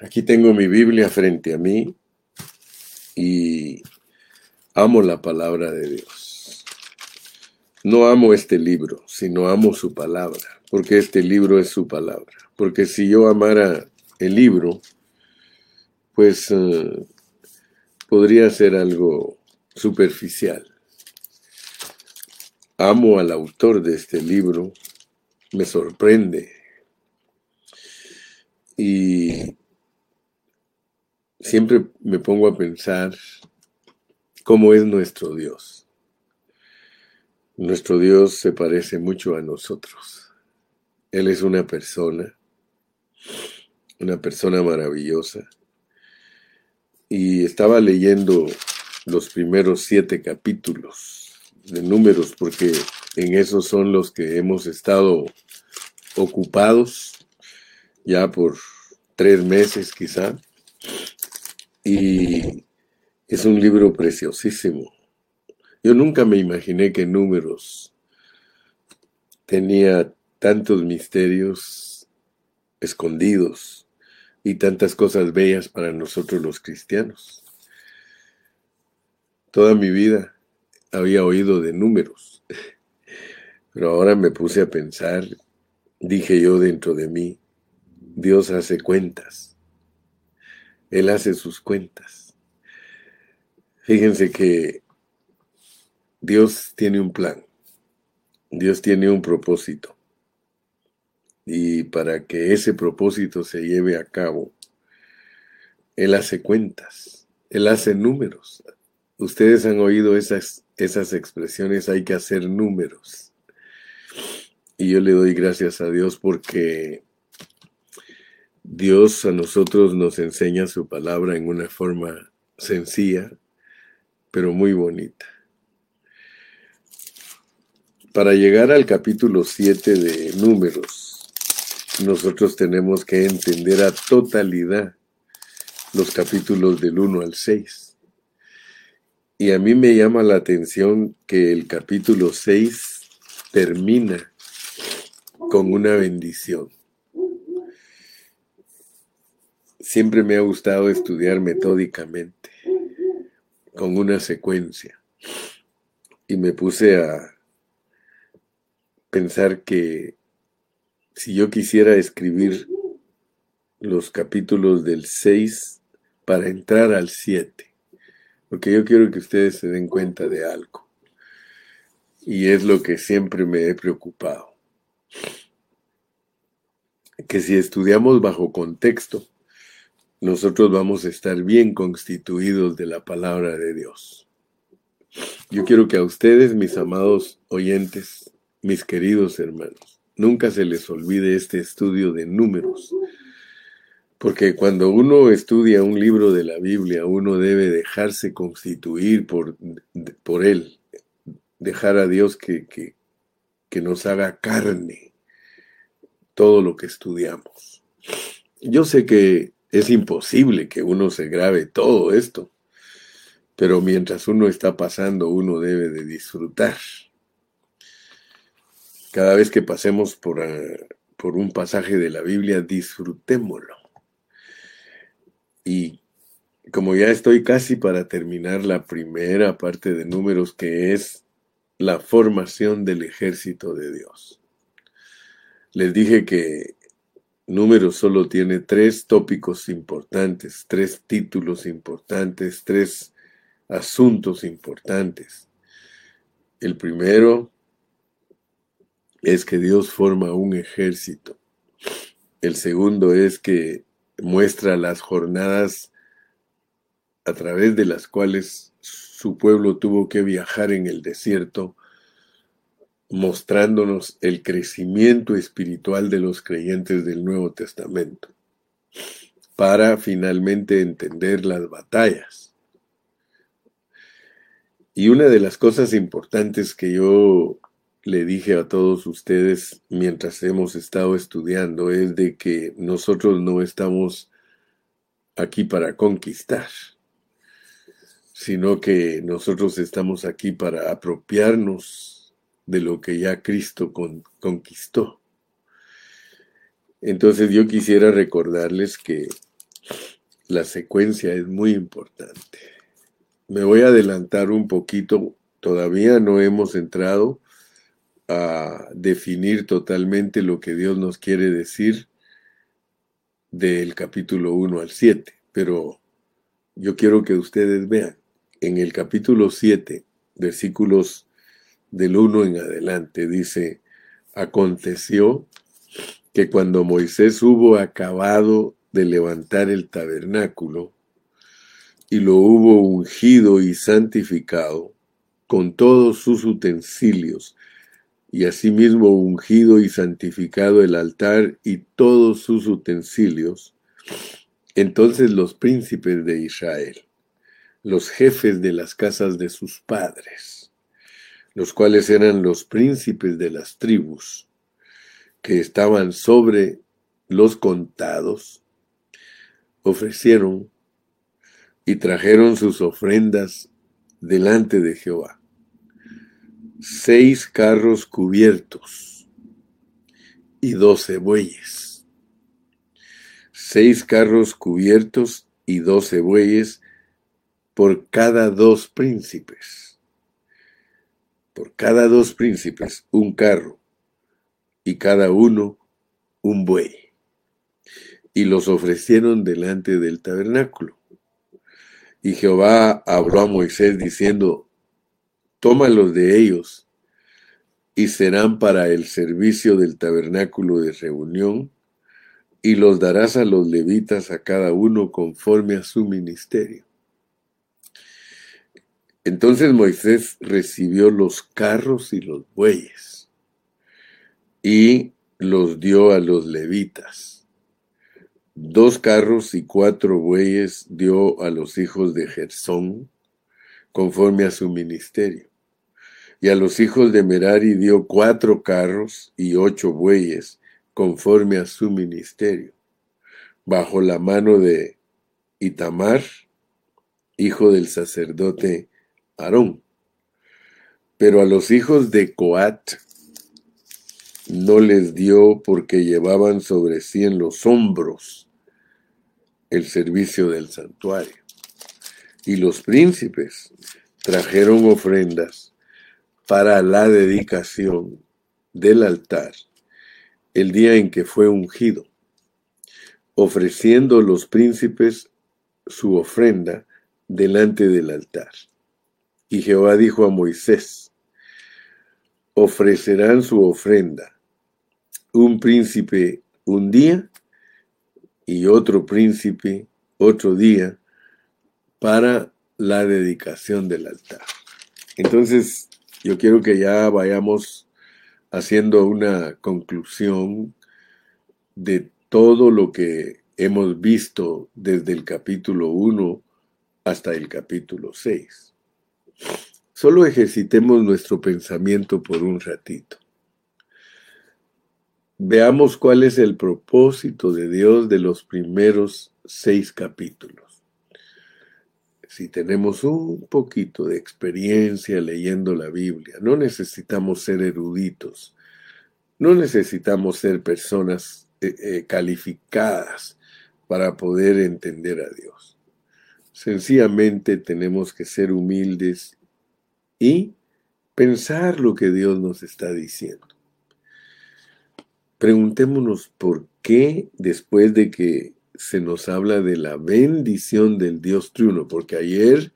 Aquí tengo mi Biblia frente a mí y amo la palabra de Dios. No amo este libro, sino amo su palabra, porque este libro es su palabra. Porque si yo amara el libro, pues eh, podría ser algo superficial. Amo al autor de este libro, me sorprende. Y siempre me pongo a pensar cómo es nuestro Dios. Nuestro Dios se parece mucho a nosotros. Él es una persona, una persona maravillosa. Y estaba leyendo los primeros siete capítulos de números porque en esos son los que hemos estado ocupados ya por tres meses quizá y es un libro preciosísimo. Yo nunca me imaginé que Números tenía tantos misterios escondidos y tantas cosas bellas para nosotros los cristianos. Toda mi vida había oído de números, pero ahora me puse a pensar, dije yo dentro de mí, Dios hace cuentas él hace sus cuentas. Fíjense que Dios tiene un plan, Dios tiene un propósito. Y para que ese propósito se lleve a cabo, Él hace cuentas, Él hace números. Ustedes han oído esas, esas expresiones, hay que hacer números. Y yo le doy gracias a Dios porque Dios a nosotros nos enseña su palabra en una forma sencilla, pero muy bonita. Para llegar al capítulo 7 de números, nosotros tenemos que entender a totalidad los capítulos del 1 al 6. Y a mí me llama la atención que el capítulo 6 termina con una bendición. Siempre me ha gustado estudiar metódicamente, con una secuencia. Y me puse a pensar que si yo quisiera escribir los capítulos del 6 para entrar al 7, porque yo quiero que ustedes se den cuenta de algo. Y es lo que siempre me he preocupado. Que si estudiamos bajo contexto, nosotros vamos a estar bien constituidos de la palabra de Dios. Yo quiero que a ustedes, mis amados oyentes, mis queridos hermanos, nunca se les olvide este estudio de números, porque cuando uno estudia un libro de la Biblia, uno debe dejarse constituir por, por él, dejar a Dios que, que, que nos haga carne todo lo que estudiamos. Yo sé que es imposible que uno se grabe todo esto, pero mientras uno está pasando, uno debe de disfrutar. Cada vez que pasemos por, eh, por un pasaje de la Biblia, disfrutémoslo. Y como ya estoy casi para terminar la primera parte de números, que es la formación del ejército de Dios. Les dije que Número solo tiene tres tópicos importantes, tres títulos importantes, tres asuntos importantes. El primero es que Dios forma un ejército. El segundo es que muestra las jornadas a través de las cuales su pueblo tuvo que viajar en el desierto mostrándonos el crecimiento espiritual de los creyentes del Nuevo Testamento, para finalmente entender las batallas. Y una de las cosas importantes que yo le dije a todos ustedes mientras hemos estado estudiando es de que nosotros no estamos aquí para conquistar, sino que nosotros estamos aquí para apropiarnos de lo que ya Cristo conquistó. Entonces yo quisiera recordarles que la secuencia es muy importante. Me voy a adelantar un poquito, todavía no hemos entrado a definir totalmente lo que Dios nos quiere decir del capítulo 1 al 7, pero yo quiero que ustedes vean, en el capítulo 7, versículos del 1 en adelante, dice, aconteció que cuando Moisés hubo acabado de levantar el tabernáculo y lo hubo ungido y santificado con todos sus utensilios, y asimismo ungido y santificado el altar y todos sus utensilios, entonces los príncipes de Israel, los jefes de las casas de sus padres, los cuales eran los príncipes de las tribus, que estaban sobre los contados, ofrecieron y trajeron sus ofrendas delante de Jehová. Seis carros cubiertos y doce bueyes. Seis carros cubiertos y doce bueyes por cada dos príncipes. Por cada dos príncipes un carro y cada uno un buey. Y los ofrecieron delante del tabernáculo. Y Jehová habló a Moisés diciendo, tómalos de ellos y serán para el servicio del tabernáculo de reunión, y los darás a los levitas a cada uno conforme a su ministerio. Entonces Moisés recibió los carros y los bueyes y los dio a los levitas. Dos carros y cuatro bueyes dio a los hijos de Gersón, conforme a su ministerio. Y a los hijos de Merari dio cuatro carros y ocho bueyes, conforme a su ministerio, bajo la mano de Itamar, hijo del sacerdote Aarón. Pero a los hijos de Coat no les dio porque llevaban sobre sí en los hombros el servicio del santuario. Y los príncipes trajeron ofrendas para la dedicación del altar el día en que fue ungido, ofreciendo los príncipes su ofrenda delante del altar. Y Jehová dijo a Moisés, ofrecerán su ofrenda un príncipe un día y otro príncipe otro día para la dedicación del altar. Entonces, yo quiero que ya vayamos haciendo una conclusión de todo lo que hemos visto desde el capítulo 1 hasta el capítulo 6. Solo ejercitemos nuestro pensamiento por un ratito. Veamos cuál es el propósito de Dios de los primeros seis capítulos. Si tenemos un poquito de experiencia leyendo la Biblia, no necesitamos ser eruditos, no necesitamos ser personas eh, eh, calificadas para poder entender a Dios. Sencillamente tenemos que ser humildes y pensar lo que Dios nos está diciendo. Preguntémonos por qué después de que se nos habla de la bendición del Dios triuno, porque ayer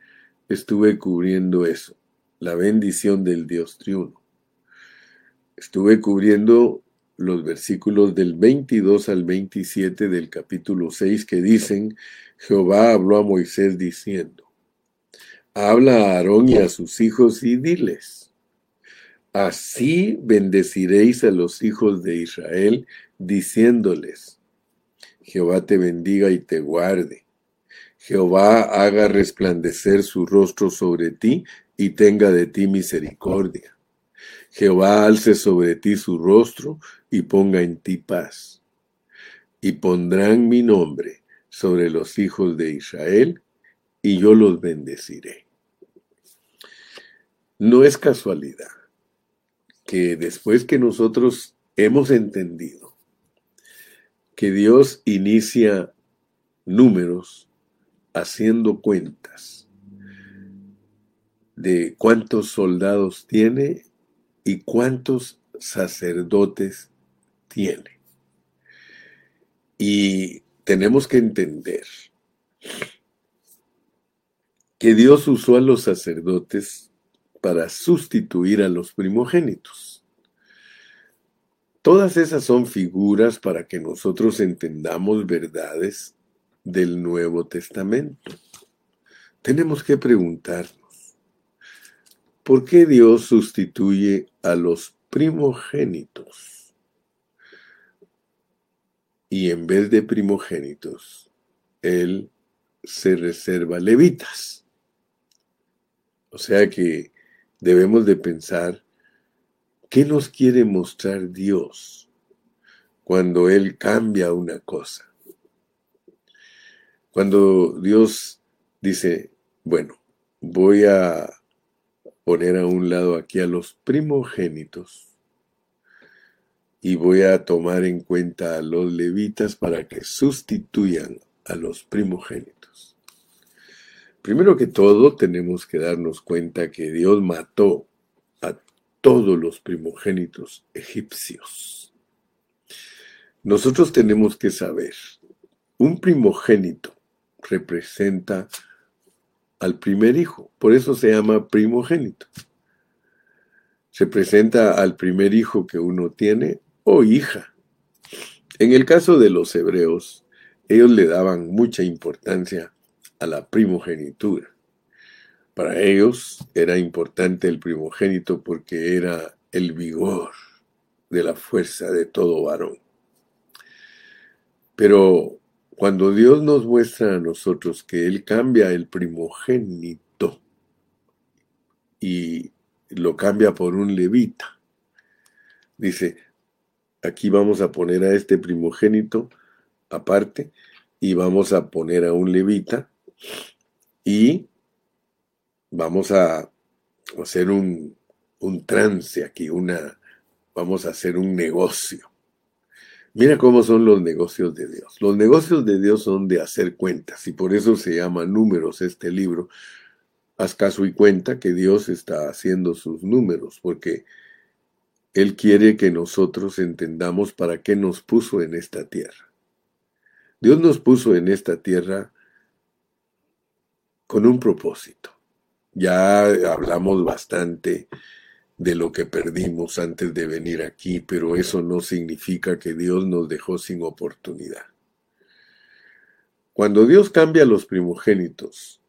estuve cubriendo eso, la bendición del Dios triuno. Estuve cubriendo los versículos del 22 al 27 del capítulo 6 que dicen, Jehová habló a Moisés diciendo, habla a Aarón y a sus hijos y diles, Así bendeciréis a los hijos de Israel, diciéndoles, Jehová te bendiga y te guarde. Jehová haga resplandecer su rostro sobre ti y tenga de ti misericordia. Jehová alce sobre ti su rostro y ponga en ti paz. Y pondrán mi nombre sobre los hijos de Israel, y yo los bendeciré. No es casualidad que después que nosotros hemos entendido que Dios inicia números haciendo cuentas de cuántos soldados tiene y cuántos sacerdotes tiene. Y tenemos que entender que Dios usó a los sacerdotes para sustituir a los primogénitos. Todas esas son figuras para que nosotros entendamos verdades del Nuevo Testamento. Tenemos que preguntarnos, ¿por qué Dios sustituye a los primogénitos? Y en vez de primogénitos, Él se reserva levitas. O sea que debemos de pensar qué nos quiere mostrar Dios cuando Él cambia una cosa. Cuando Dios dice, bueno, voy a poner a un lado aquí a los primogénitos y voy a tomar en cuenta a los levitas para que sustituyan a los primogénitos. Primero que todo, tenemos que darnos cuenta que Dios mató a todos los primogénitos egipcios. Nosotros tenemos que saber, un primogénito representa al primer hijo, por eso se llama primogénito. Se presenta al primer hijo que uno tiene o hija. En el caso de los hebreos, ellos le daban mucha importancia a la primogenitura. Para ellos era importante el primogénito porque era el vigor de la fuerza de todo varón. Pero cuando Dios nos muestra a nosotros que Él cambia el primogénito y lo cambia por un levita, dice, aquí vamos a poner a este primogénito aparte y vamos a poner a un levita y vamos a hacer un, trance aquí, una, vamos a hacer un negocio. Mira cómo son los negocios de Dios. Los negocios de Dios son de hacer cuentas y por eso se llama números este libro. Haz caso y cuenta que Dios está haciendo sus números porque Él quiere que nosotros entendamos para qué nos puso en esta tierra. Dios nos puso en esta tierra con un propósito. Ya hablamos bastante de lo que perdimos antes de venir aquí, pero eso no significa que Dios nos dejó sin oportunidad. Cuando Dios cambia los primogénitos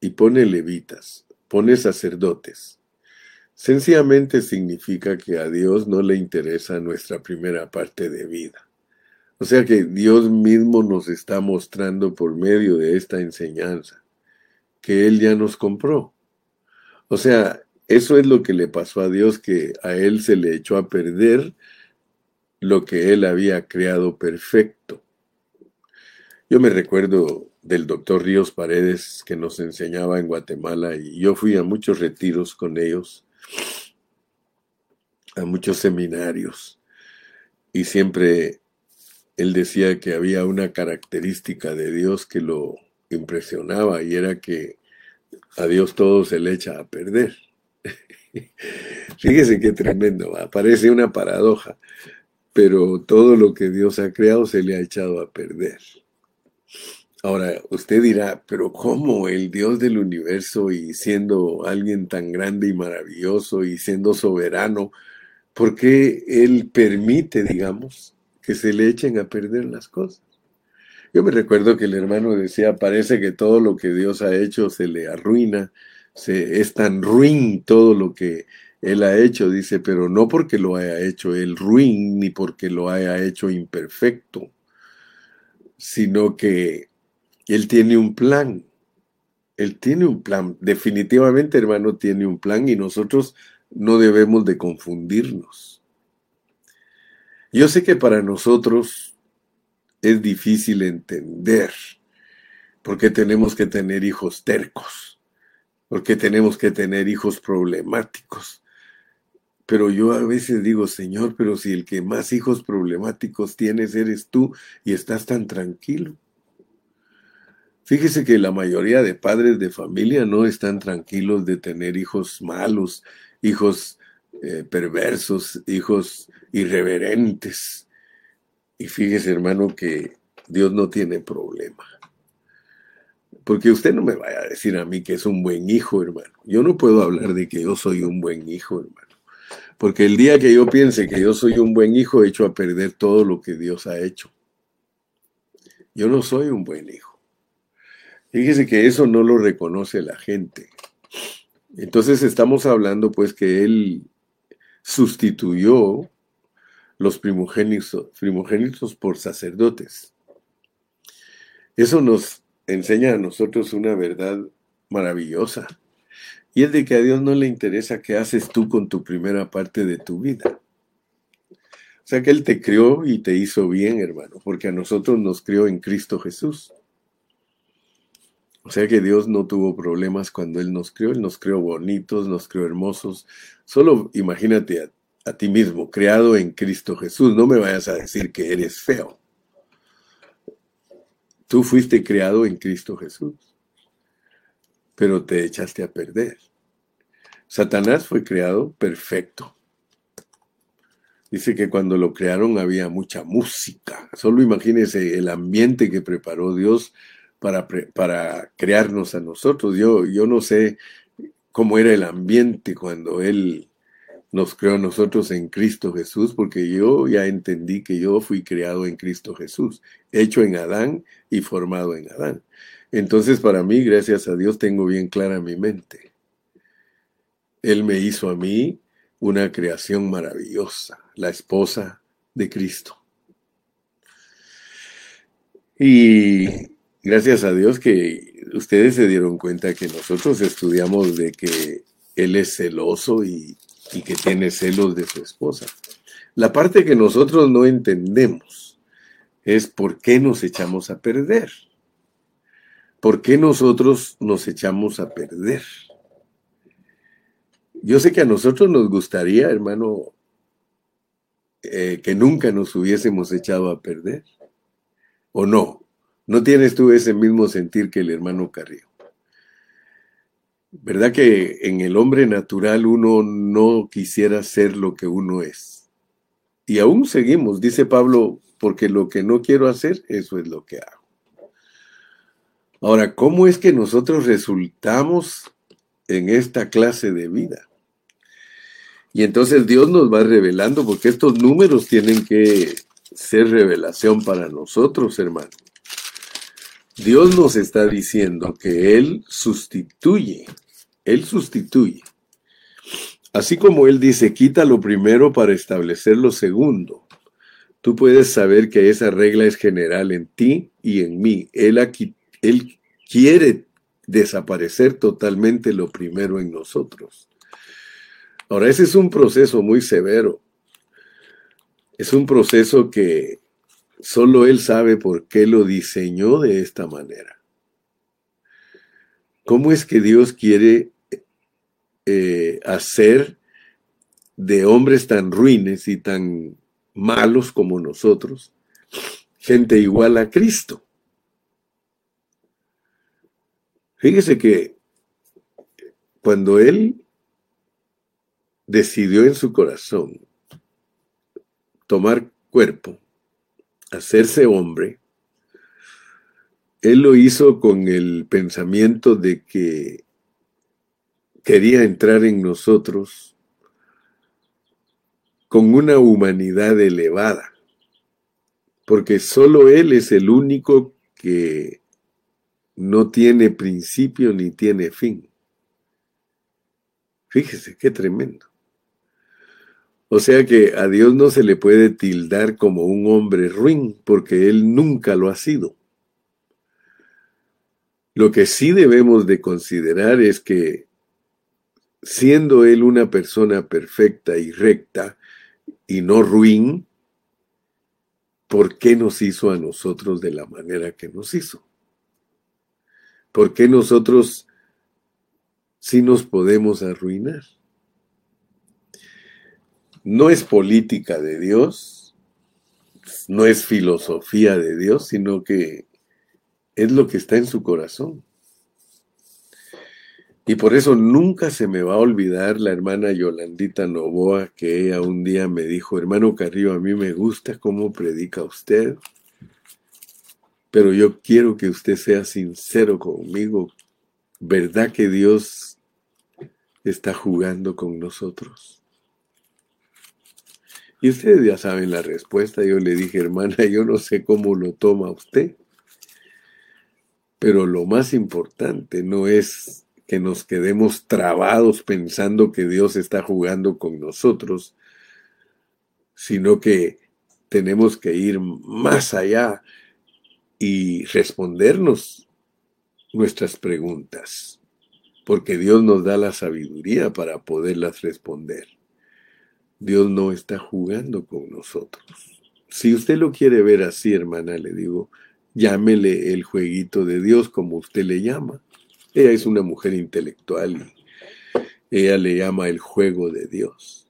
y pone levitas, pone sacerdotes, sencillamente significa que a Dios no le interesa nuestra primera parte de vida. O sea que Dios mismo nos está mostrando por medio de esta enseñanza que Él ya nos compró. O sea, eso es lo que le pasó a Dios, que a Él se le echó a perder lo que Él había creado perfecto. Yo me recuerdo del doctor Ríos Paredes que nos enseñaba en Guatemala y yo fui a muchos retiros con ellos, a muchos seminarios y siempre él decía que había una característica de Dios que lo impresionaba y era que a Dios todo se le echa a perder. Fíjese qué tremendo, parece una paradoja, pero todo lo que Dios ha creado se le ha echado a perder. Ahora, usted dirá, pero ¿cómo el Dios del universo y siendo alguien tan grande y maravilloso y siendo soberano, por qué Él permite, digamos, que se le echen a perder las cosas? Yo me recuerdo que el hermano decía, parece que todo lo que Dios ha hecho se le arruina, se, es tan ruin todo lo que él ha hecho, dice, pero no porque lo haya hecho él ruin, ni porque lo haya hecho imperfecto, sino que él tiene un plan. Él tiene un plan. Definitivamente, hermano, tiene un plan y nosotros no debemos de confundirnos. Yo sé que para nosotros es difícil entender porque tenemos que tener hijos tercos porque tenemos que tener hijos problemáticos. Pero yo a veces digo, Señor, pero si el que más hijos problemáticos tienes eres tú y estás tan tranquilo. Fíjese que la mayoría de padres de familia no están tranquilos de tener hijos malos, hijos eh, perversos, hijos irreverentes. Y fíjese, hermano, que Dios no tiene problema. Porque usted no me vaya a decir a mí que es un buen hijo, hermano. Yo no puedo hablar de que yo soy un buen hijo, hermano. Porque el día que yo piense que yo soy un buen hijo, he hecho a perder todo lo que Dios ha hecho. Yo no soy un buen hijo. Fíjese que eso no lo reconoce la gente. Entonces estamos hablando pues que Él sustituyó los primogénitos, primogénitos por sacerdotes. Eso nos enseña a nosotros una verdad maravillosa. Y es de que a Dios no le interesa qué haces tú con tu primera parte de tu vida. O sea que Él te crió y te hizo bien, hermano, porque a nosotros nos crió en Cristo Jesús. O sea que Dios no tuvo problemas cuando Él nos crió, Él nos crió bonitos, nos crió hermosos. Solo imagínate a, a ti mismo, creado en Cristo Jesús. No me vayas a decir que eres feo. Tú fuiste creado en Cristo Jesús, pero te echaste a perder. Satanás fue creado perfecto. Dice que cuando lo crearon había mucha música. Solo imagínese el ambiente que preparó Dios para, para crearnos a nosotros. Yo, yo no sé cómo era el ambiente cuando Él nos creó a nosotros en Cristo Jesús, porque yo ya entendí que yo fui creado en Cristo Jesús, hecho en Adán y formado en Adán. Entonces, para mí, gracias a Dios, tengo bien clara mi mente. Él me hizo a mí una creación maravillosa, la esposa de Cristo. Y gracias a Dios que ustedes se dieron cuenta que nosotros estudiamos de que Él es celoso y que tiene celos de su esposa. La parte que nosotros no entendemos es por qué nos echamos a perder. ¿Por qué nosotros nos echamos a perder? Yo sé que a nosotros nos gustaría, hermano, eh, que nunca nos hubiésemos echado a perder. ¿O no? ¿No tienes tú ese mismo sentir que el hermano Carrillo? ¿Verdad que en el hombre natural uno no quisiera ser lo que uno es? Y aún seguimos, dice Pablo, porque lo que no quiero hacer, eso es lo que hago. Ahora, ¿cómo es que nosotros resultamos en esta clase de vida? Y entonces Dios nos va revelando, porque estos números tienen que ser revelación para nosotros, hermano. Dios nos está diciendo que Él sustituye él sustituye. Así como Él dice, quita lo primero para establecer lo segundo. Tú puedes saber que esa regla es general en ti y en mí. Él, aquí, quiere desaparecer totalmente lo primero en nosotros. Ahora, ese es un proceso muy severo. Es un proceso que solo Él sabe por qué lo diseñó de esta manera. ¿Cómo es que Dios quiere eh, hacer de hombres tan ruines y tan malos como nosotros, gente igual a Cristo. Fíjese que cuando Él decidió en su corazón tomar cuerpo, hacerse hombre, Él lo hizo con el pensamiento de que quería entrar en nosotros con una humanidad elevada, porque solo Él es el único que no tiene principio ni tiene fin. Fíjese, qué tremendo. O sea que a Dios no se le puede tildar como un hombre ruin, porque Él nunca lo ha sido. Lo que sí debemos de considerar es que siendo él una persona perfecta y recta y no ruin, ¿por qué nos hizo a nosotros de la manera que nos hizo? ¿Por qué nosotros sí nos podemos arruinar? No es política de Dios, no es filosofía de Dios, sino que es lo que está en su corazón. Y por eso nunca se me va a olvidar la hermana Yolandita Novoa, que ella un día me dijo, hermano Carrillo, a mí me gusta cómo predica usted, pero yo quiero que usted sea sincero conmigo. ¿Verdad que Dios está jugando con nosotros? Y ustedes ya saben la respuesta. Yo le dije, hermana, yo no sé cómo lo toma usted, pero lo más importante no es que nos quedemos trabados pensando que Dios está jugando con nosotros, sino que tenemos que ir más allá y respondernos nuestras preguntas, porque Dios nos da la sabiduría para poderlas responder. Dios no está jugando con nosotros. Si usted lo quiere ver así, hermana, le digo, llámele el jueguito de Dios como usted le llama. Ella es una mujer intelectual ella le llama el juego de Dios.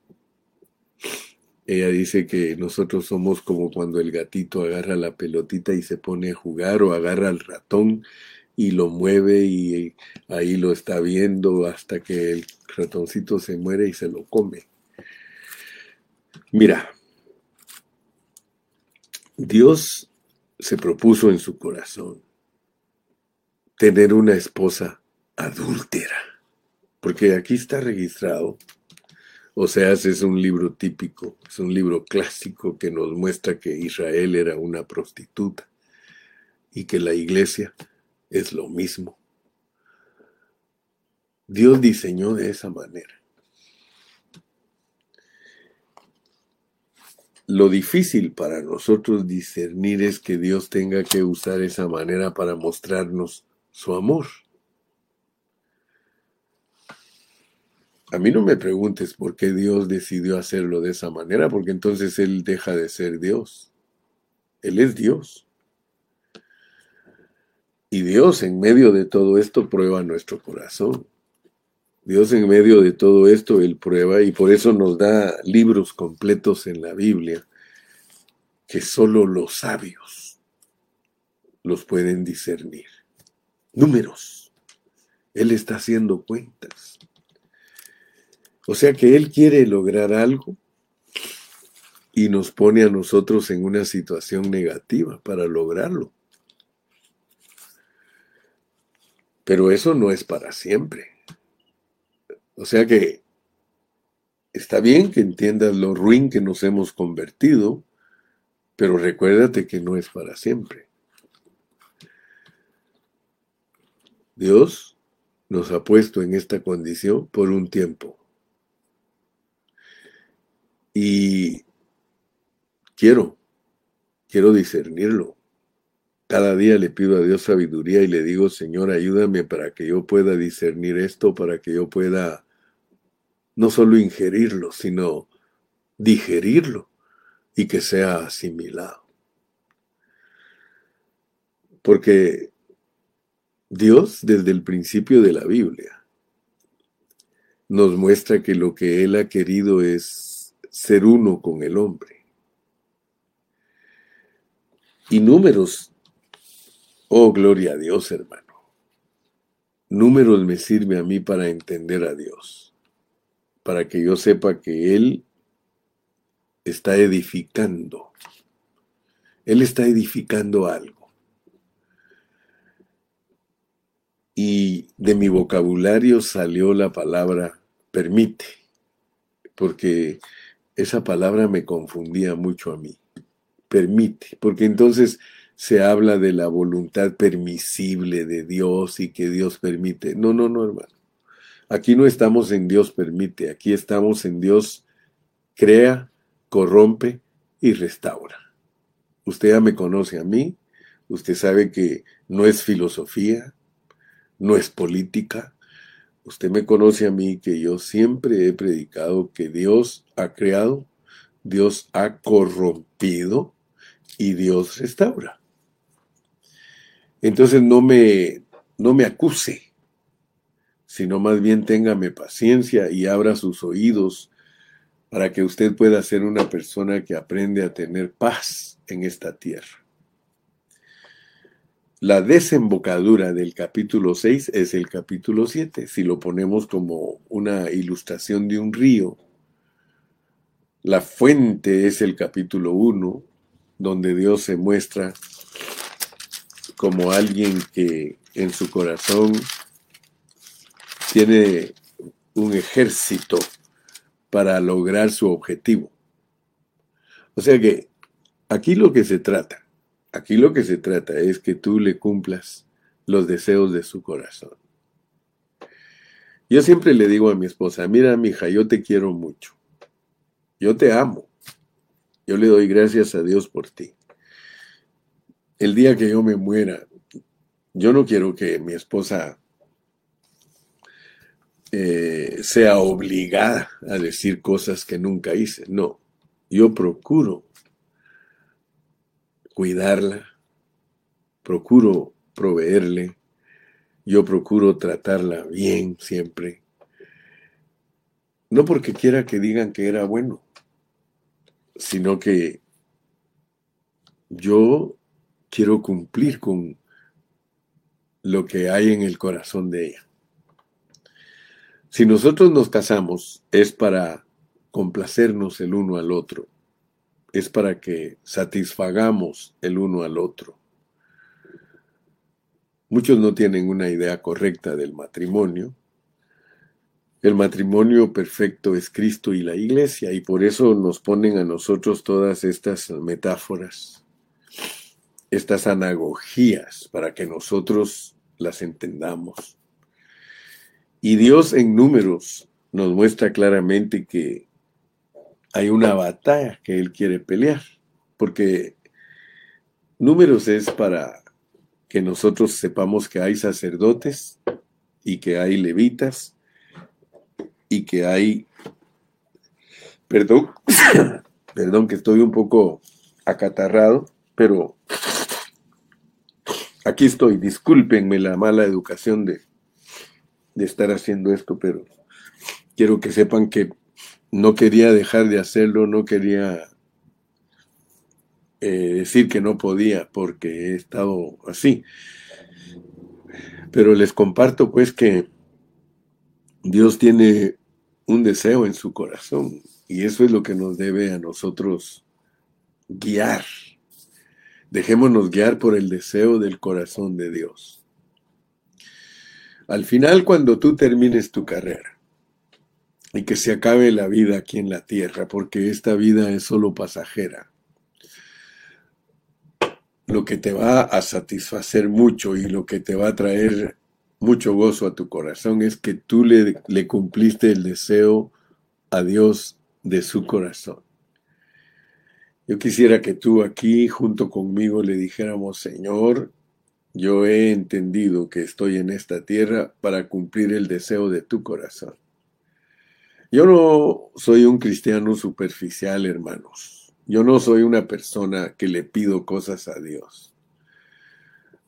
Ella dice que nosotros somos como cuando el gatito agarra la pelotita y se pone a jugar o agarra al ratón y lo mueve y ahí lo está viendo hasta que el ratoncito se muere y se lo come. Mira, Dios se propuso en su corazón tener una esposa adúltera. Porque aquí está registrado. O sea, es un libro típico, es un libro clásico que nos muestra que Israel era una prostituta y que la iglesia es lo mismo. Dios diseñó de esa manera. Lo difícil para nosotros discernir es que Dios tenga que usar esa manera para mostrarnos su amor. A mí no me preguntes por qué Dios decidió hacerlo de esa manera, porque entonces Él deja de ser Dios. Él es Dios. Y Dios en medio de todo esto prueba nuestro corazón. Dios en medio de todo esto, Él prueba y por eso nos da libros completos en la Biblia que solo los sabios los pueden discernir números. Él está haciendo cuentas. O sea que Él quiere lograr algo y nos pone a nosotros en una situación negativa para lograrlo. Pero eso no es para siempre. O sea que está bien que entiendas lo ruin que nos hemos convertido, pero recuérdate que no es para siempre. Dios nos ha puesto en esta condición por un tiempo. Y quiero, quiero discernirlo. Cada día le pido a Dios sabiduría y le digo, Señor, ayúdame para que yo pueda discernir esto, para que yo pueda no solo ingerirlo, sino digerirlo y que sea asimilado. Porque Dios, desde el principio de la Biblia, nos muestra que lo que Él ha querido es ser uno con el hombre. Y números, oh gloria a Dios hermano, números me sirve a mí para entender a Dios, para que yo sepa que Él está edificando, Él está edificando algo. y de mi vocabulario salió la palabra permite, porque esa palabra me confundía mucho a mí. Permite, porque entonces se habla de la voluntad permisible de Dios y que Dios permite. No, no, no, hermano. Aquí no estamos en Dios permite, aquí estamos en Dios crea, corrompe y restaura. Usted ya me conoce a mí, usted sabe que no es filosofía, no es política. Usted me conoce a mí que yo siempre he predicado que Dios ha creado, Dios ha corrompido y Dios restaura. Entonces no me, no me acuse, sino más bien téngame paciencia y abra sus oídos para que usted pueda ser una persona que aprende a tener paz en esta tierra. la desembocadura del capítulo 6 es el capítulo 7. Si lo ponemos como una ilustración de un río, la fuente es el capítulo 1, donde Dios se muestra como alguien que en su corazón tiene un ejército para lograr su objetivo. O sea que aquí lo que se trata, aquí lo que se trata es que tú le cumplas los deseos de su corazón. Yo siempre le digo a mi esposa, mira, mija, yo te quiero mucho. Yo te amo. Yo le doy gracias a Dios por ti. El día que yo me muera, yo no quiero que mi esposa eh, sea obligada a decir cosas que nunca hice. No, yo procuro cuidarla, procuro proveerle, yo procuro tratarla bien siempre. No porque quiera que digan que era bueno, sino que yo quiero cumplir con lo que hay en el corazón de ella. Si nosotros nos casamos es para complacernos el uno al otro, es para que satisfagamos el uno al otro. Muchos no tienen una idea correcta del matrimonio. El matrimonio perfecto es Cristo y la iglesia y por eso nos ponen a nosotros todas estas metáforas, estas anagogías, para que nosotros las entendamos. Y Dios en números nos muestra claramente que hay una batalla que Él quiere pelear, porque números es para que nosotros sepamos que hay sacerdotes y que hay levitas y que hay, perdón, perdón que estoy un poco acatarrado, pero aquí estoy, discúlpenme la mala educación de, de estar haciendo esto, pero quiero que sepan que no quería dejar de hacerlo, no quería eh, decir que no podía porque he estado así. Pero les comparto pues que Dios tiene un deseo en su corazón y eso es lo que nos debe a nosotros guiar. Dejémonos guiar por el deseo del corazón de Dios. Al final, cuando tú termines tu carrera y que se acabe la vida aquí en la tierra, porque esta vida es solo pasajera, lo que te va a satisfacer mucho y lo que te va a traer mucho gozo a tu corazón es que tú le, le cumpliste el deseo a Dios de su corazón. Yo quisiera que tú aquí junto conmigo le dijéramos, Señor, yo he entendido que estoy en esta tierra para cumplir el deseo de tu corazón. Yo no soy un cristiano superficial, hermanos. Yo no soy una persona que le pido cosas a Dios.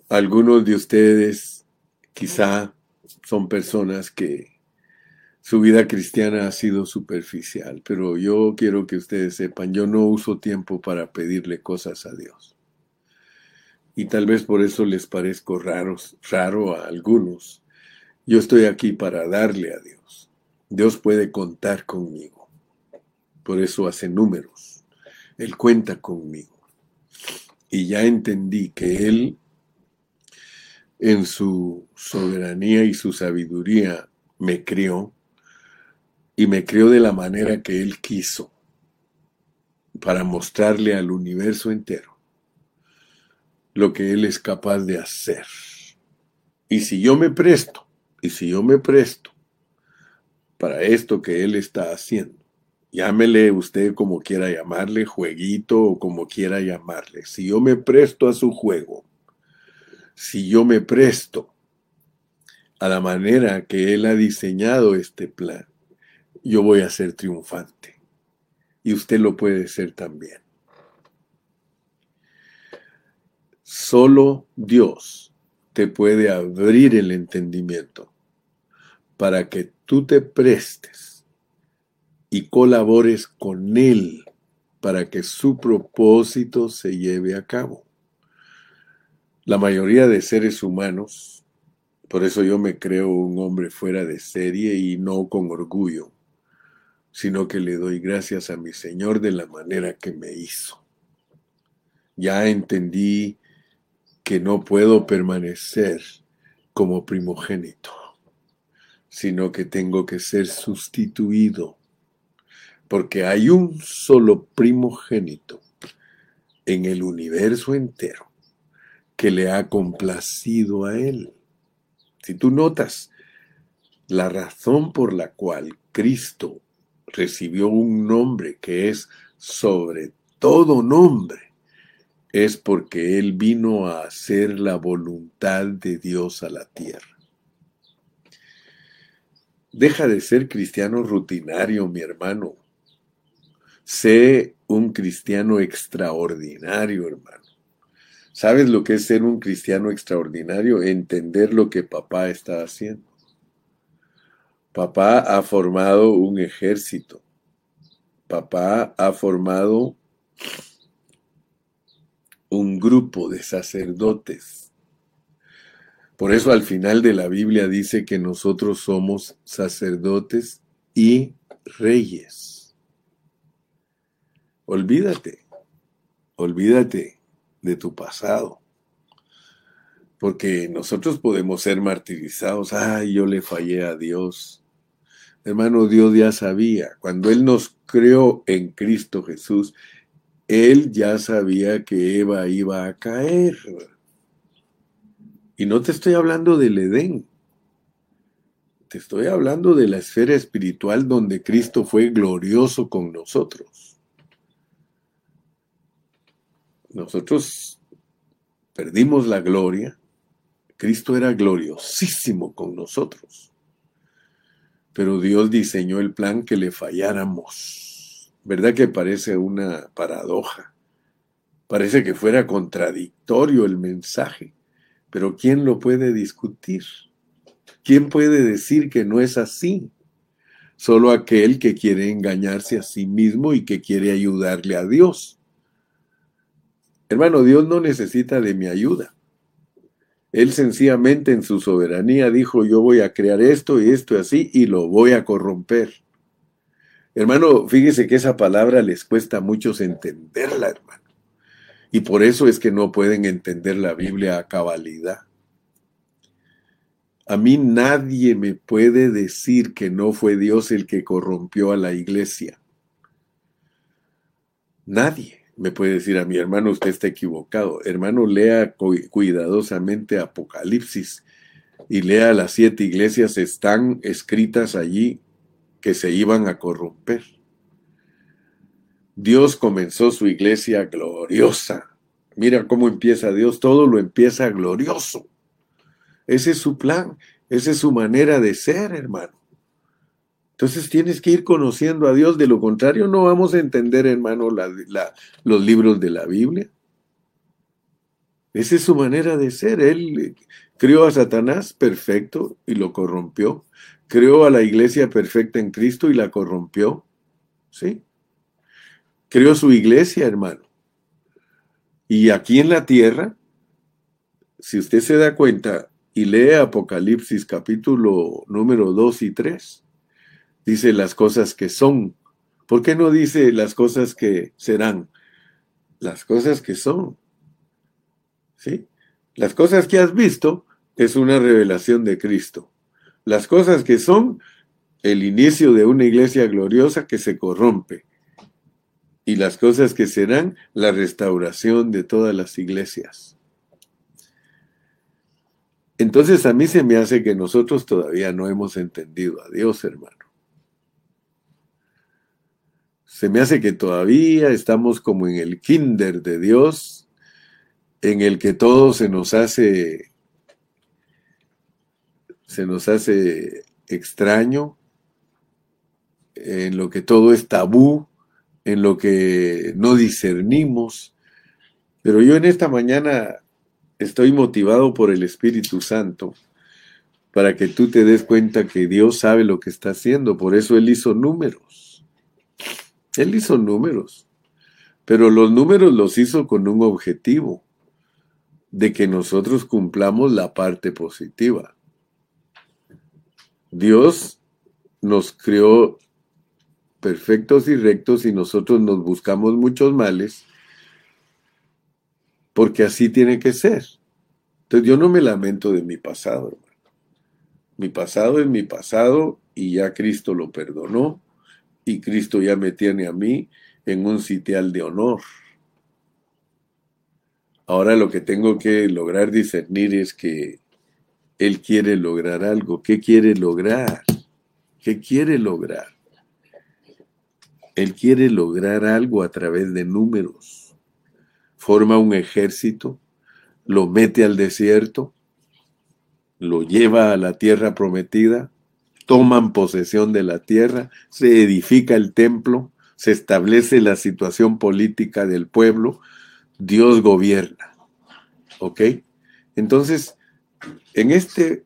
Algunos de ustedes quizá son personas que su vida cristiana ha sido superficial, pero yo quiero que ustedes sepan, yo no uso tiempo para pedirle cosas a Dios y tal vez por eso les parezco raros, raro a algunos. Yo estoy aquí para darle a Dios. Dios puede contar conmigo. Por eso hace números. Él cuenta conmigo. Y ya entendí que Él, en su soberanía y su sabiduría, me crió y me crió de la manera que Él quiso para mostrarle al universo entero lo que Él es capaz de hacer. Y si yo me presto, y si yo me presto para esto que Él está haciendo, llámele usted como quiera llamarle, jueguito o como quiera llamarle, si yo me presto a su juego, si yo me presto a la manera que Él ha diseñado este plan, yo voy a ser triunfante. Y usted lo puede ser también. Solo Dios te puede abrir el entendimiento para que tú te prestes y colabores con Él para que su propósito se lleve a cabo. La mayoría de seres humanos, por eso yo me creo un hombre fuera de serie y no con orgullo, sino que le doy gracias a mi Señor de la manera que me hizo. Ya entendí que no puedo permanecer como primogénito, sino que tengo que ser sustituido, porque hay un solo primogénito en el universo entero que le ha complacido a él. Si tú notas la razón por la cual Cristo recibió un nombre que es sobre todo nombre, es porque Él vino a hacer la voluntad de Dios a la tierra. Deja de ser cristiano rutinario, mi hermano. Sé un cristiano extraordinario, hermano. ¿Sabes lo que es ser un cristiano extraordinario? Entender lo que papá está haciendo. Papá ha formado un ejército. Papá ha formado un grupo de sacerdotes. Por eso al final de la Biblia dice que nosotros somos sacerdotes y reyes. Olvídate, olvídate de tu pasado. Porque nosotros podemos ser martirizados. Ay, yo le fallé a Dios. Hermano, Dios ya sabía. Cuando Él nos creó en Cristo Jesús, Él ya sabía que Eva iba a caer. Y no te estoy hablando del Edén. Te estoy hablando de la esfera espiritual donde Cristo fue glorioso con nosotros. Nosotros perdimos la gloria Cristo era gloriosísimo con nosotros. Pero Dios diseñó el plan que le falláramos. ¿Verdad que parece una paradoja? Parece que fuera contradictorio el mensaje. Pero ¿quién lo puede discutir? ¿Quién puede decir que no es así? Solo aquel que quiere engañarse a sí mismo y que quiere ayudarle a Dios. Hermano, Dios no necesita de mi ayuda. Él sencillamente en su soberanía dijo, yo voy a crear esto y esto y así y lo voy a corromper. Hermano, fíjese que esa palabra les cuesta a muchos entenderla, hermano. Y por eso es que no pueden entender la Biblia a cabalidad. A mí nadie me puede decir que no fue Dios el que corrompió a la iglesia. Nadie me puede decir a mi hermano, usted está equivocado. Hermano, lea cuidadosamente Apocalipsis y lea las siete iglesias, están escritas allí que se iban a corromper. Dios comenzó su iglesia gloriosa. Mira cómo empieza Dios, todo lo empieza glorioso. Ese es su plan, esa es su manera de ser, hermano. Entonces tienes que ir conociendo a Dios, de lo contrario no vamos a entender, hermano, los libros de la Biblia. Esa es su manera de ser. Él creó a Satanás perfecto y lo corrompió. Creó a la iglesia perfecta en Cristo y la corrompió. ¿Sí? Creó su iglesia, hermano. Y aquí en la tierra, si usted se da cuenta y lee Apocalipsis capítulo número 2 y 3, dice las cosas que son. ¿Por qué no dice las cosas que serán? Las cosas que son. ¿Sí? Las cosas que has visto es una revelación de Cristo. Las cosas que son el inicio de una iglesia gloriosa que se corrompe. Y las cosas que serán la restauración de todas las iglesias. Entonces a mí se me hace que nosotros todavía no hemos entendido a Dios, hermano. Se me hace que todavía estamos como en el kinder de Dios, en el que todo se nos hace, se nos hace extraño, en lo que todo es tabú, en lo que no discernimos. Pero yo en esta mañana estoy motivado por el Espíritu Santo para que tú te des cuenta que Dios sabe lo que está haciendo. Por eso Él hizo números. Él hizo números, pero los números los hizo con un objetivo, de que nosotros cumplamos la parte positiva. Dios nos creó perfectos y rectos y nosotros nos buscamos muchos males porque así tiene que ser. Entonces yo no me lamento de mi pasado, hermano. Mi pasado es mi pasado y ya Cristo lo perdonó y Cristo ya me tiene a mí en un sitial de honor. Ahora lo que tengo que lograr discernir es que Él quiere lograr algo. ¿Qué quiere lograr? ¿Qué quiere lograr? Él quiere lograr algo a través de números. Forma un ejército, lo mete al desierto, lo lleva a la tierra prometida, toman posesión de la tierra, se edifica el templo, se establece la situación política del pueblo, Dios gobierna. ¿Ok? Entonces, en este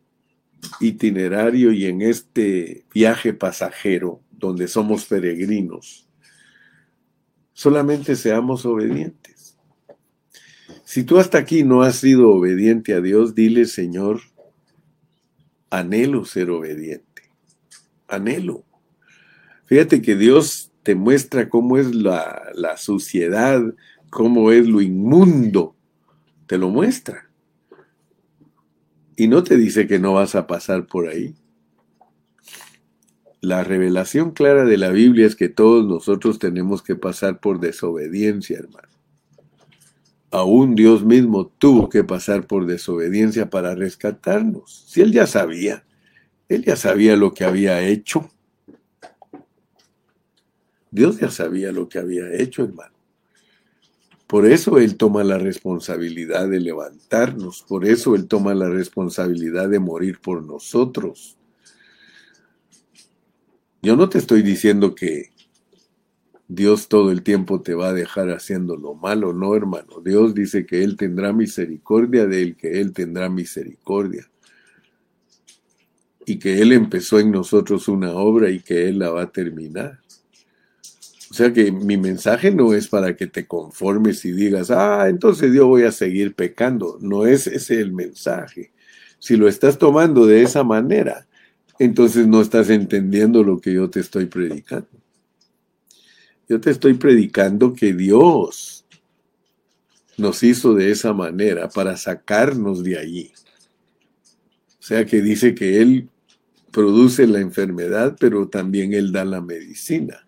itinerario y en este viaje pasajero, donde somos peregrinos, solamente seamos obedientes. Si tú hasta aquí no has sido obediente a Dios, dile, Señor, anhelo ser obediente. Anhelo. Fíjate que Dios te muestra cómo es la, la suciedad, cómo es lo inmundo. Te lo muestra. Y no te dice que no vas a pasar por ahí. La revelación clara de la Biblia es que todos nosotros tenemos que pasar por desobediencia, hermano. Aún Dios mismo tuvo que pasar por desobediencia para rescatarnos. Si Él ya sabía, Él ya sabía lo que había hecho. Dios ya sabía lo que había hecho, hermano. Por eso Él toma la responsabilidad de levantarnos, por eso Él toma la responsabilidad de morir por nosotros. Yo no te estoy diciendo que Dios todo el tiempo te va a dejar haciendo lo malo, no hermano. Dios dice que Él tendrá misericordia de Él, que Él tendrá misericordia. Y que Él empezó en nosotros una obra y que Él la va a terminar. O sea que mi mensaje no es para que te conformes y digas, ah, entonces yo voy a seguir pecando. No es ese el mensaje. Si lo estás tomando de esa manera, entonces no estás entendiendo lo que yo te estoy predicando. Yo te estoy predicando que Dios nos hizo de esa manera para sacarnos de allí. O sea que dice que Él produce la enfermedad, pero también Él da la medicina.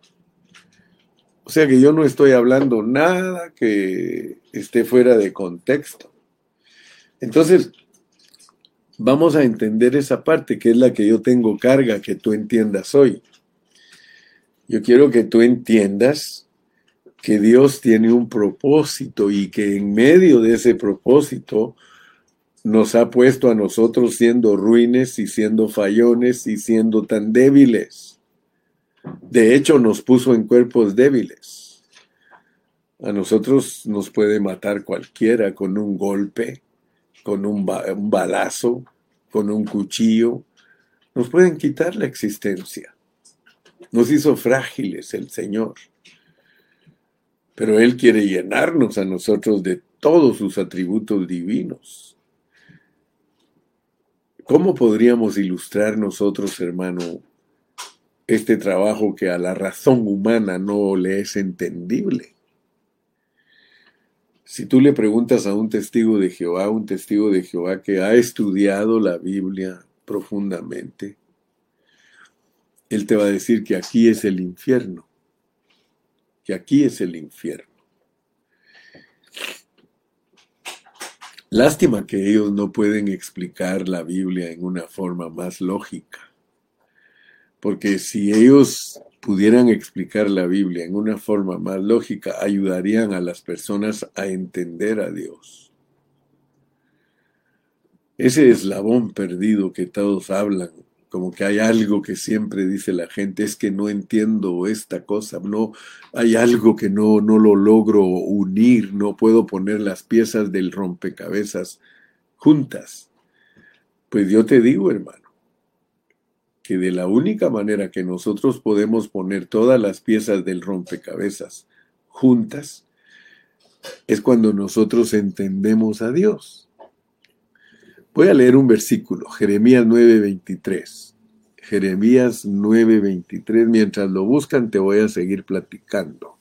O sea que yo no estoy hablando nada que esté fuera de contexto. Entonces, vamos a entender esa parte que es la que yo tengo carga que tú entiendas hoy. Yo quiero que tú entiendas que Dios tiene un propósito y que en medio de ese propósito nos ha puesto a nosotros siendo ruines y siendo fallones y siendo tan débiles. De hecho, nos puso en cuerpos débiles. A nosotros nos puede matar cualquiera con un golpe, con un, balazo, con un cuchillo. Nos pueden quitar la existencia. Nos hizo frágiles el Señor. Pero Él quiere llenarnos a nosotros de todos sus atributos divinos. ¿Cómo podríamos ilustrar nosotros, hermano, este trabajo que a la razón humana no le es entendible. Si tú le preguntas a un testigo de Jehová, un testigo de Jehová que ha estudiado la Biblia profundamente, él te va a decir que aquí es el infierno, que aquí es el infierno. Lástima que ellos no pueden explicar la Biblia en una forma más lógica. Porque si ellos pudieran explicar la Biblia en una forma más lógica, ayudarían a las personas a entender a Dios. Ese eslabón perdido que todos hablan, como que hay algo que siempre dice la gente, es que no entiendo esta cosa, no hay algo que no no lo logro unir, no puedo poner las piezas del rompecabezas juntas. Pues yo te digo, hermano, que de la única manera que nosotros podemos poner todas las piezas del rompecabezas juntas es cuando nosotros entendemos a Dios. Voy a leer un versículo, Jeremías 9:23. Jeremías 9:23. Mientras lo buscan, te voy a seguir platicando.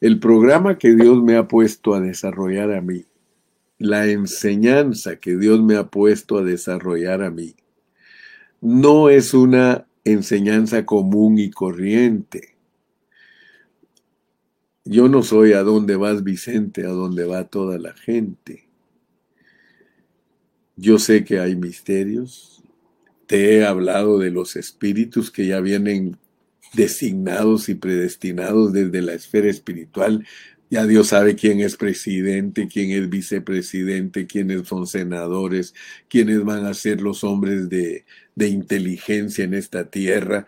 El programa que Dios me ha puesto a desarrollar a mí, la enseñanza que Dios me ha puesto a desarrollar a mí, no es una enseñanza común y corriente. Yo no soy a dónde vas Vicente, a dónde va toda la gente. Yo sé que hay misterios. Te he hablado de los espíritus que ya vienen designados y predestinados desde la esfera espiritual. Ya Dios sabe quién es presidente, quién es vicepresidente, quiénes son senadores, quiénes van a ser los hombres de, de inteligencia en esta tierra.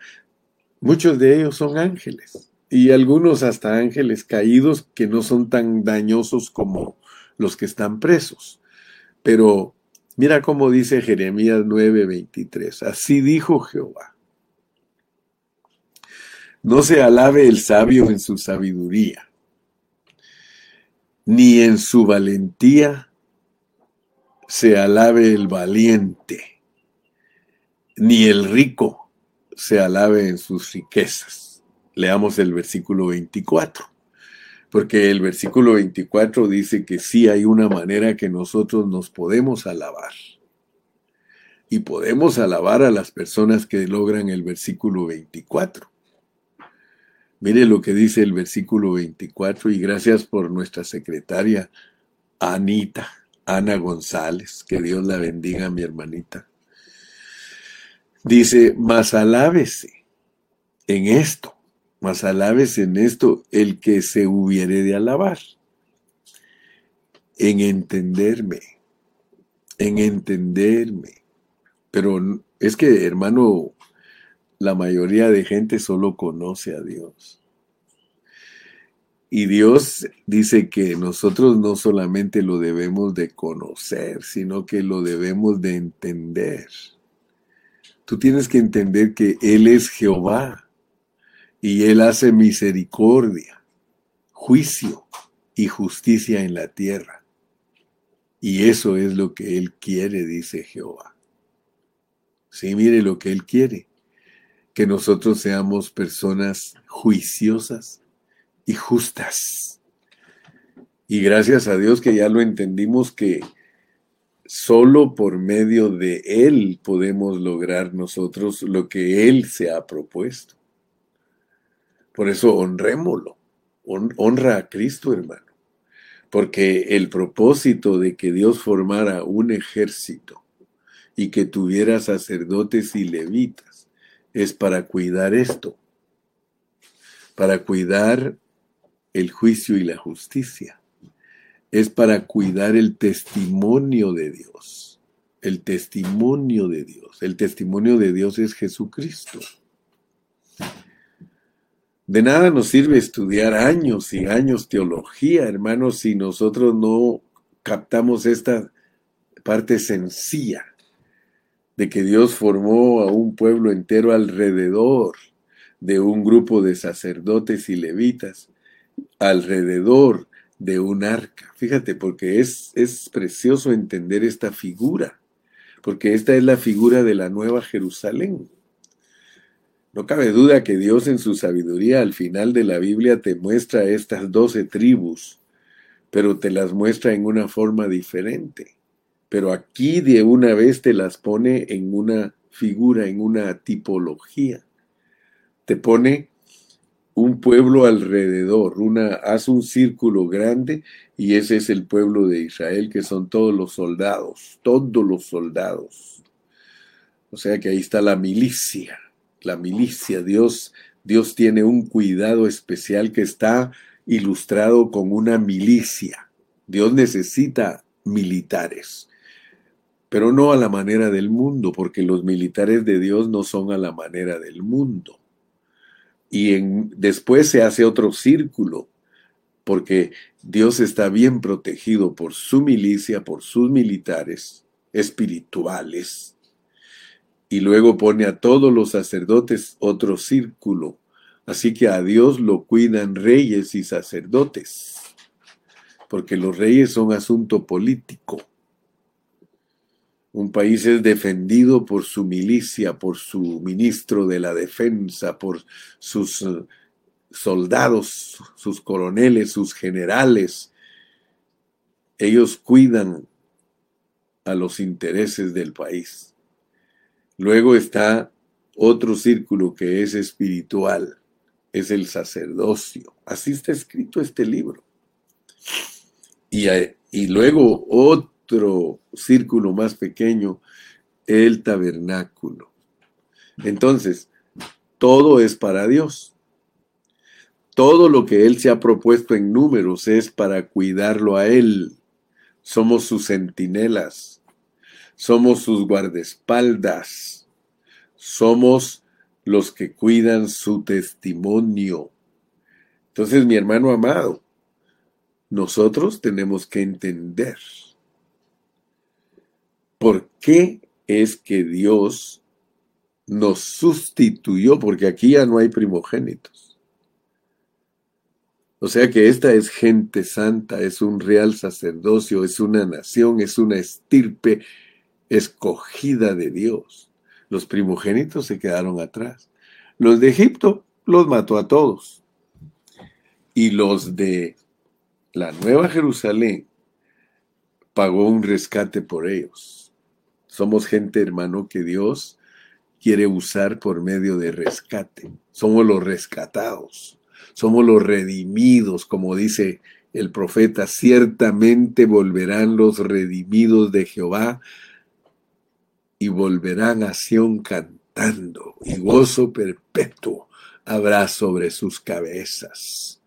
Muchos de ellos son ángeles y algunos hasta ángeles caídos que no son tan dañosos como los que están presos. Pero mira cómo dice Jeremías 9:23, así dijo Jehová. No se alabe el sabio en su sabiduría, ni en su valentía se alabe el valiente, ni el rico se alabe en sus riquezas. Leamos el versículo 24, porque el versículo 24 dice que sí hay una manera que nosotros nos podemos alabar. Y podemos alabar a las personas que logran el versículo 24. Mire lo que dice el versículo 24 y gracias por nuestra secretaria Anita, Ana González, que Dios la bendiga, mi hermanita. Dice, mas alábese en esto, mas alábese en esto el que se hubiere de alabar, en entenderme, en entenderme. Pero es que, hermano, la mayoría de gente solo conoce a Dios. Y Dios dice que nosotros no solamente lo debemos de conocer, sino que lo debemos de entender. Tú tienes que entender que Él es Jehová y Él hace misericordia, juicio y justicia en la tierra. Y eso es lo que Él quiere, dice Jehová. Sí, mire lo que Él quiere que nosotros seamos personas juiciosas y justas. Y gracias a Dios que ya lo entendimos que solo por medio de Él podemos lograr nosotros lo que Él se ha propuesto. Por eso honrémoslo, honra a Cristo hermano, porque el propósito de que Dios formara un ejército y que tuviera sacerdotes y levitas es para cuidar esto, para cuidar el juicio y la justicia, es para cuidar el testimonio de Dios, el testimonio de Dios. El testimonio de Dios es Jesucristo. De nada nos sirve estudiar años y años teología, hermanos, si nosotros no captamos esta parte sencilla de que Dios formó a un pueblo entero alrededor de un grupo de sacerdotes y levitas, alrededor de un arca. Fíjate, porque es, es precioso entender esta figura, porque esta es la figura de la nueva Jerusalén. No cabe duda que Dios en su sabiduría al final de la Biblia te muestra estas doce tribus, pero te las muestra en una forma diferente pero aquí de una vez te las pone en una figura, en una tipología. Te pone un pueblo alrededor, una, haz un círculo grande y ese es el pueblo de Israel, que son todos los soldados, todos los soldados. O sea que ahí está la milicia, la milicia. Dios, Dios tiene un cuidado especial que está ilustrado con una milicia. Dios necesita militares pero no a la manera del mundo, porque los militares de Dios no son a la manera del mundo. Y después se hace otro círculo, porque Dios está bien protegido por su milicia, por sus militares espirituales. Y luego pone a todos los sacerdotes otro círculo. Así que a Dios lo cuidan reyes y sacerdotes, porque los reyes son asunto político Un país es defendido por su milicia, por su ministro de la defensa, por sus eh, soldados, sus coroneles, sus generales. Ellos cuidan a los intereses del país. Luego está otro círculo que es espiritual, es el sacerdocio. Así está escrito este libro. Y, eh, y luego otro círculo más pequeño, el tabernáculo. Entonces, todo es para Dios. Todo lo que Él se ha propuesto en números es para cuidarlo a Él. Somos sus centinelas, somos sus guardaespaldas, somos los que cuidan su testimonio. Entonces, mi hermano amado, nosotros tenemos que entender ¿Por qué es que Dios nos sustituyó? Porque aquí ya no hay primogénitos. O sea que esta es gente santa, es un real sacerdocio, es una nación, es una estirpe escogida de Dios. Los primogénitos se quedaron atrás. Los de Egipto los mató a todos. Y los de la Nueva Jerusalén pagó un rescate por ellos. Somos gente, hermano, que Dios quiere usar por medio de rescate. Somos los rescatados, somos los redimidos, como dice el profeta, ciertamente volverán los redimidos de Jehová y volverán a Sión cantando, y gozo perpetuo habrá sobre sus cabezas.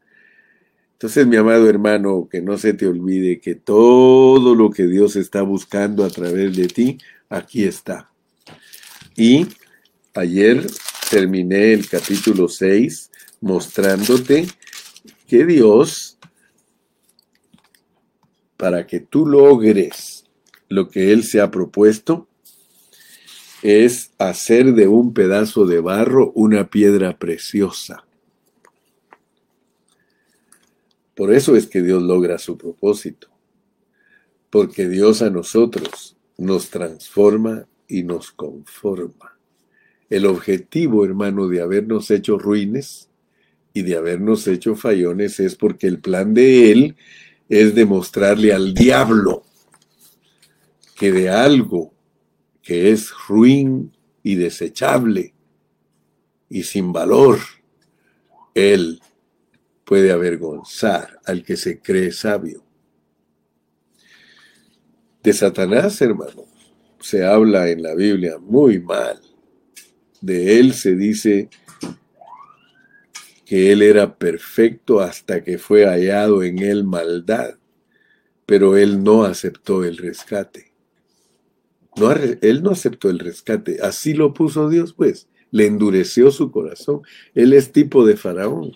Entonces, mi amado hermano, que no se te olvide que todo lo que Dios está buscando a través de ti aquí está. Y ayer terminé el capítulo 6 mostrándote que Dios, para que tú logres lo que Él se ha propuesto, es hacer de un pedazo de barro una piedra preciosa. Por eso es que Dios logra su propósito, porque Dios a nosotros nos transforma y nos conforma. El objetivo, hermano, de habernos hecho ruines y de habernos hecho fallones es porque el plan de Él es demostrarle al diablo que de algo que es ruin y desechable y sin valor, Él puede avergonzar al que se cree sabio de Satanás, hermano, se habla en la Biblia muy mal. De él se dice que él era perfecto hasta que fue hallado en él maldad, pero él no aceptó el rescate. No, él no aceptó el rescate, así lo puso Dios, pues, le endureció su corazón. Él es tipo de faraón.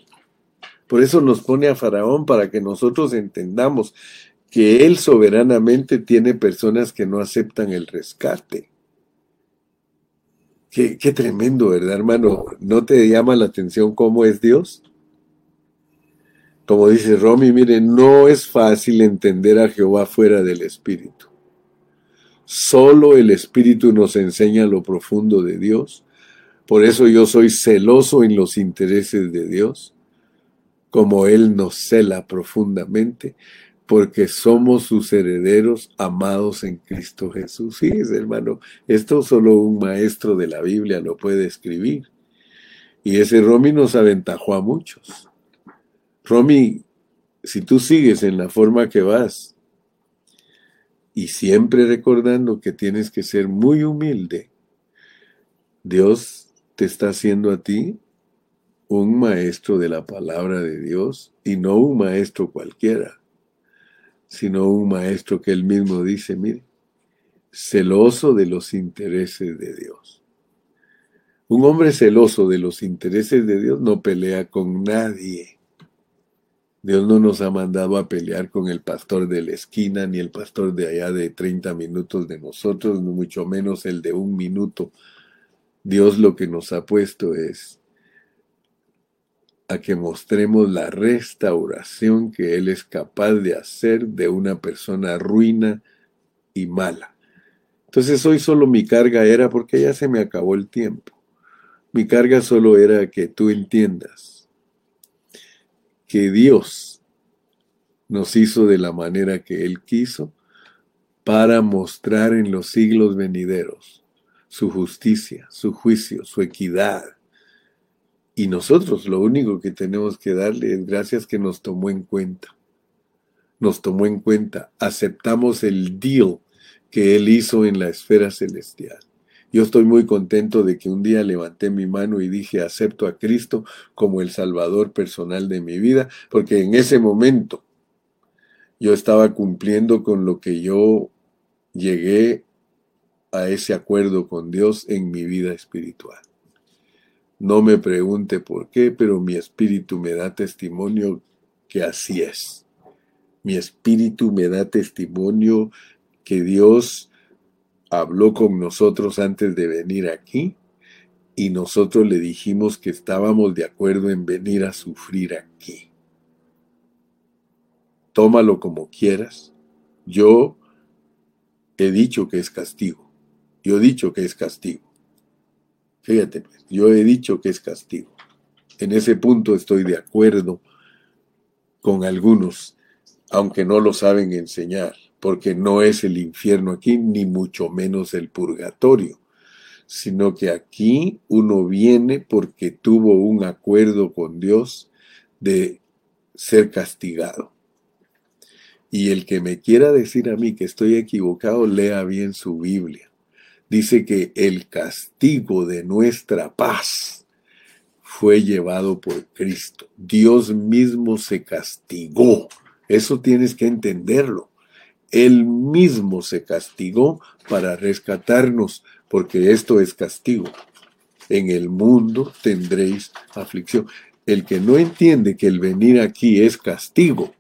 Por eso nos pone a faraón para que nosotros entendamos que Él soberanamente tiene personas que no aceptan el rescate. Qué, tremendo, ¿verdad, hermano? ¿No te llama la atención cómo es Dios? Como dice Romy, mire, no es fácil entender a Jehová fuera del Espíritu. Solo el Espíritu nos enseña lo profundo de Dios. Por eso yo soy celoso en los intereses de Dios, como Él nos cela profundamente porque somos sus herederos amados en Cristo Jesús. Sí, hermano, esto solo un maestro de la Biblia lo puede escribir. Y ese Romy nos aventajó a muchos. Romy, si tú sigues en la forma que vas y siempre recordando que tienes que ser muy humilde, Dios te está haciendo a ti un maestro de la palabra de Dios y no un maestro cualquiera sino un maestro que él mismo dice, mire, celoso de los intereses de Dios. Un hombre celoso de los intereses de Dios no pelea con nadie. Dios no nos ha mandado a pelear con el pastor de la esquina, ni el pastor de allá de 30 minutos de nosotros, mucho menos el de un minuto. Dios lo que nos ha puesto es a que mostremos la restauración que Él es capaz de hacer de una persona ruina y mala. Entonces hoy solo mi carga era porque ya se me acabó el tiempo. Mi carga solo era que tú entiendas que Dios nos hizo de la manera que Él quiso para mostrar en los siglos venideros su justicia, su juicio, su equidad. Y nosotros lo único que tenemos que darle es gracias que nos tomó en cuenta. Nos tomó en cuenta, aceptamos el deal que Él hizo en la esfera celestial. Yo estoy muy contento de que un día levanté mi mano y dije, acepto a Cristo como el Salvador personal de mi vida, porque en ese momento yo estaba cumpliendo con lo que yo llegué a ese acuerdo con Dios en mi vida espiritual. No me pregunte por qué, pero mi espíritu me da testimonio que así es. Mi espíritu me da testimonio que Dios habló con nosotros antes de venir aquí y nosotros le dijimos que estábamos de acuerdo en venir a sufrir aquí. Tómalo como quieras. Yo he dicho que es castigo. Yo he dicho que es castigo. Fíjate, pues, yo he dicho que es castigo. En ese punto estoy de acuerdo con algunos, aunque no lo saben enseñar porque no es el infierno aquí, ni mucho menos el purgatorio, sino que aquí uno viene porque tuvo un acuerdo con Dios de ser castigado. Y el que me quiera decir a mí que estoy equivocado, lea bien su Biblia. Dice que el castigo de nuestra paz fue llevado por Cristo. Dios mismo se castigó. Eso tienes que entenderlo. Él mismo se castigó para rescatarnos, porque esto es castigo. En el mundo tendréis aflicción. El que no entiende que el venir aquí es castigo,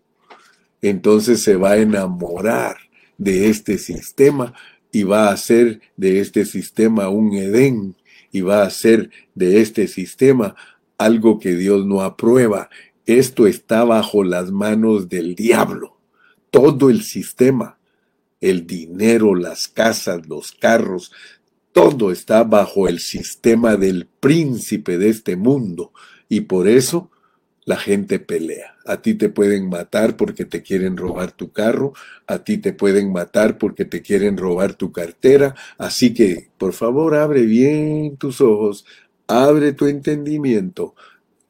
entonces se va a enamorar de este sistema y va a hacer de este sistema un Edén y va a hacer de este sistema algo que Dios no aprueba. Esto está bajo las manos del diablo todo el sistema, el dinero, las casas, los carros, todo está bajo el sistema del príncipe de este mundo y por eso la gente pelea. A ti te pueden matar porque te quieren robar tu carro, a ti te pueden matar porque te quieren robar tu cartera, así que por favor abre bien tus ojos, abre tu entendimiento.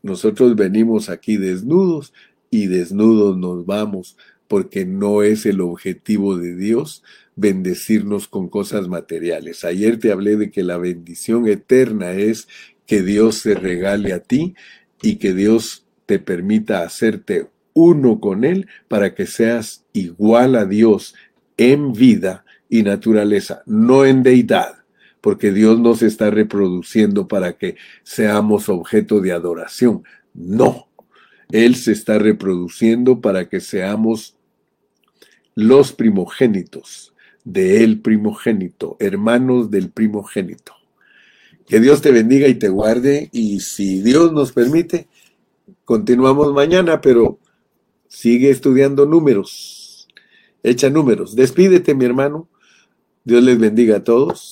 Nosotros venimos aquí desnudos y desnudos nos vamos porque no es el objetivo de Dios bendecirnos con cosas materiales. Ayer te hablé de que la bendición eterna es que Dios se regale a ti y que Dios te permita hacerte uno con Él para que seas igual a Dios en vida y naturaleza, no en deidad, porque Dios no se está reproduciendo para que seamos objeto de adoración. No, Él se está reproduciendo para que seamos los primogénitos de el primogénito, hermanos del primogénito. Que Dios te bendiga y te guarde y si Dios nos permite, continuamos mañana, pero sigue estudiando números. Echa números. Despídete, mi hermano. Dios les bendiga a todos.